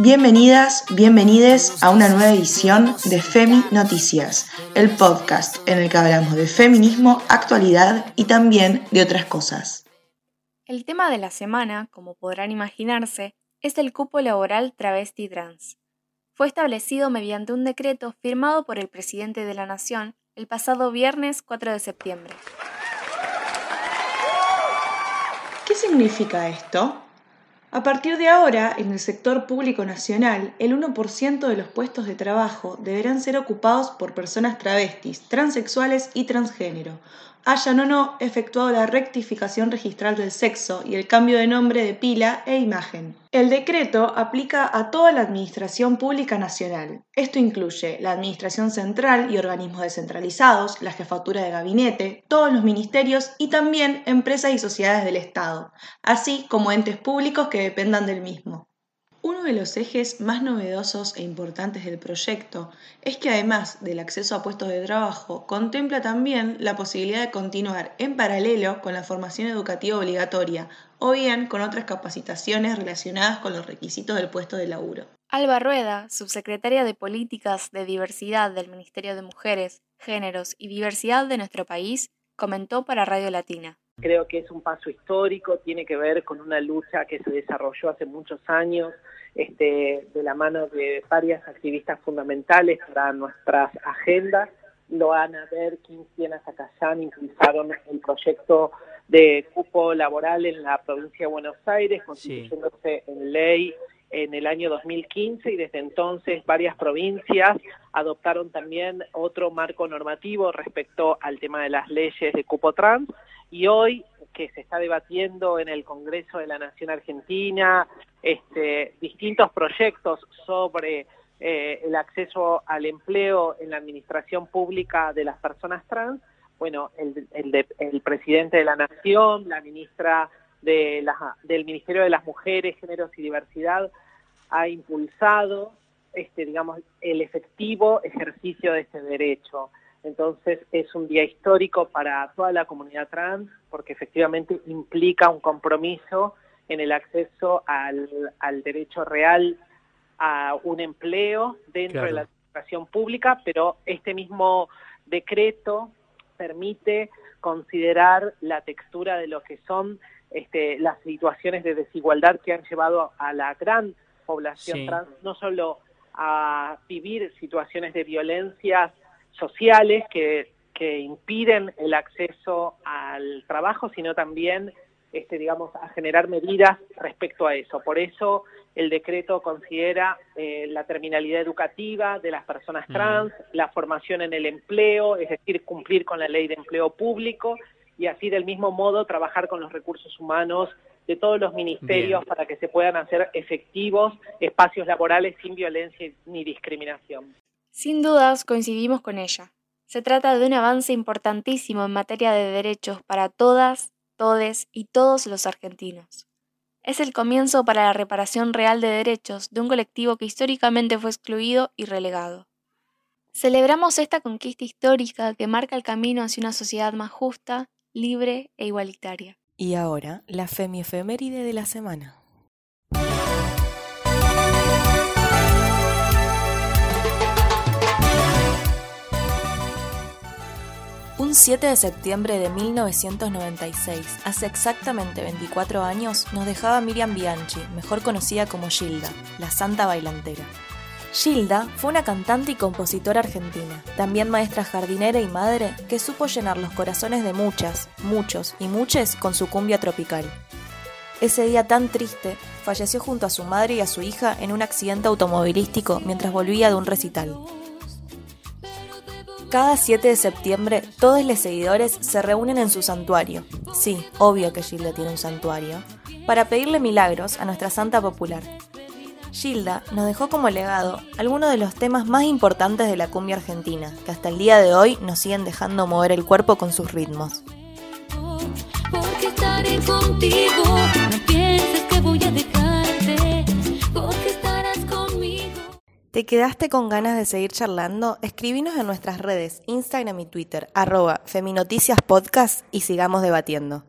Bienvenidas, bienvenides a una nueva edición de Femi Noticias, el podcast en el que hablamos de feminismo, actualidad y también de otras cosas. El tema de la semana, como podrán imaginarse, es el cupo laboral travesti trans. Fue establecido mediante un decreto firmado por el presidente de la Nación el pasado viernes 4 de septiembre. ¿Qué significa esto? A partir de ahora, en el sector público nacional, el 1% de los puestos de trabajo deberán ser ocupados por personas travestis, transexuales y transgénero, hayan o no efectuado la rectificación registral del sexo y el cambio de nombre de pila e imagen. El decreto aplica a toda la Administración Pública Nacional. Esto incluye la Administración Central y organismos descentralizados, la jefatura de gabinete, todos los ministerios y también empresas y sociedades del Estado, así como entes públicos que dependan del mismo. Uno de los ejes más novedosos e importantes del proyecto es que además del acceso a puestos de trabajo, contempla también la posibilidad de continuar en paralelo con la formación educativa obligatoria o bien con otras capacitaciones relacionadas con los requisitos del puesto de laburo. Alba Rueda, subsecretaria de Políticas de Diversidad del Ministerio de Mujeres, Géneros y Diversidad de nuestro país, comentó para Radio Latina. Creo que es un paso histórico, tiene que ver con una lucha que se desarrolló hace muchos años este, de la mano de varias activistas fundamentales para nuestras agendas. Loana Berkin, Siena Zacayán impulsaron el proyecto de cupo laboral en la provincia de Buenos Aires, constituyéndose en ley en el año 2015 y desde entonces varias provincias adoptaron también otro marco normativo respecto al tema de las leyes de cupo trans. Y hoy que se está debatiendo en el Congreso de la Nación Argentina este, distintos proyectos sobre eh, el acceso al empleo en la administración pública de las personas trans, bueno, el, el, presidente de la Nación, la ministra de la, del Ministerio de las Mujeres, Géneros y Diversidad ha impulsado, este, digamos, el efectivo ejercicio de ese derecho. Entonces es un día histórico para toda la comunidad trans porque efectivamente implica un compromiso en el acceso al, derecho real a un empleo dentro de la administración pública, pero este mismo decreto permite considerar la textura de lo que son este, las situaciones de desigualdad que han llevado a la gran población trans, no solo a vivir situaciones de violencias sociales que, que impiden el acceso al trabajo, sino también, este, digamos, a generar medidas respecto a eso. Por eso el decreto considera eh, la terminalidad educativa de las personas trans, la formación en el empleo, es decir, cumplir con la ley de empleo público y así del mismo modo trabajar con los recursos humanos de todos los ministerios para que se puedan hacer efectivos espacios laborales sin violencia ni discriminación. Sin dudas coincidimos con ella. Se trata de un avance importantísimo en materia de derechos para todas, todes y todos los argentinos. Es el comienzo para la reparación real de derechos de un colectivo que históricamente fue excluido y relegado. Celebramos esta conquista histórica que marca el camino hacia una sociedad más justa, libre e igualitaria. Y ahora, la femiefeméride de la semana. Un 7 de septiembre de 1996, hace exactamente 24 años, nos dejaba Miriam Bianchi, mejor conocida como Gilda, la santa bailantera. Gilda fue una cantante y compositora argentina, también maestra jardinera y madre que supo llenar los corazones de muchas, muchos y muches con su cumbia tropical. Ese día tan triste, falleció junto a su madre y a su hija en un accidente automovilístico mientras volvía de un recital. Cada 7 de septiembre, todos los seguidores se reúnen en su santuario. Sí, obvio que Gilda tiene un santuario. Para pedirle milagros a nuestra santa popular. Gilda nos dejó como legado algunos de los temas más importantes de la cumbia argentina, que hasta el día de hoy nos siguen dejando mover el cuerpo con sus ritmos. Porque estaré contigo, ¿Te quedaste con ganas de seguir charlando? Escribinos en nuestras redes, Instagram y Twitter, arroba Feminoticias Podcast y sigamos debatiendo.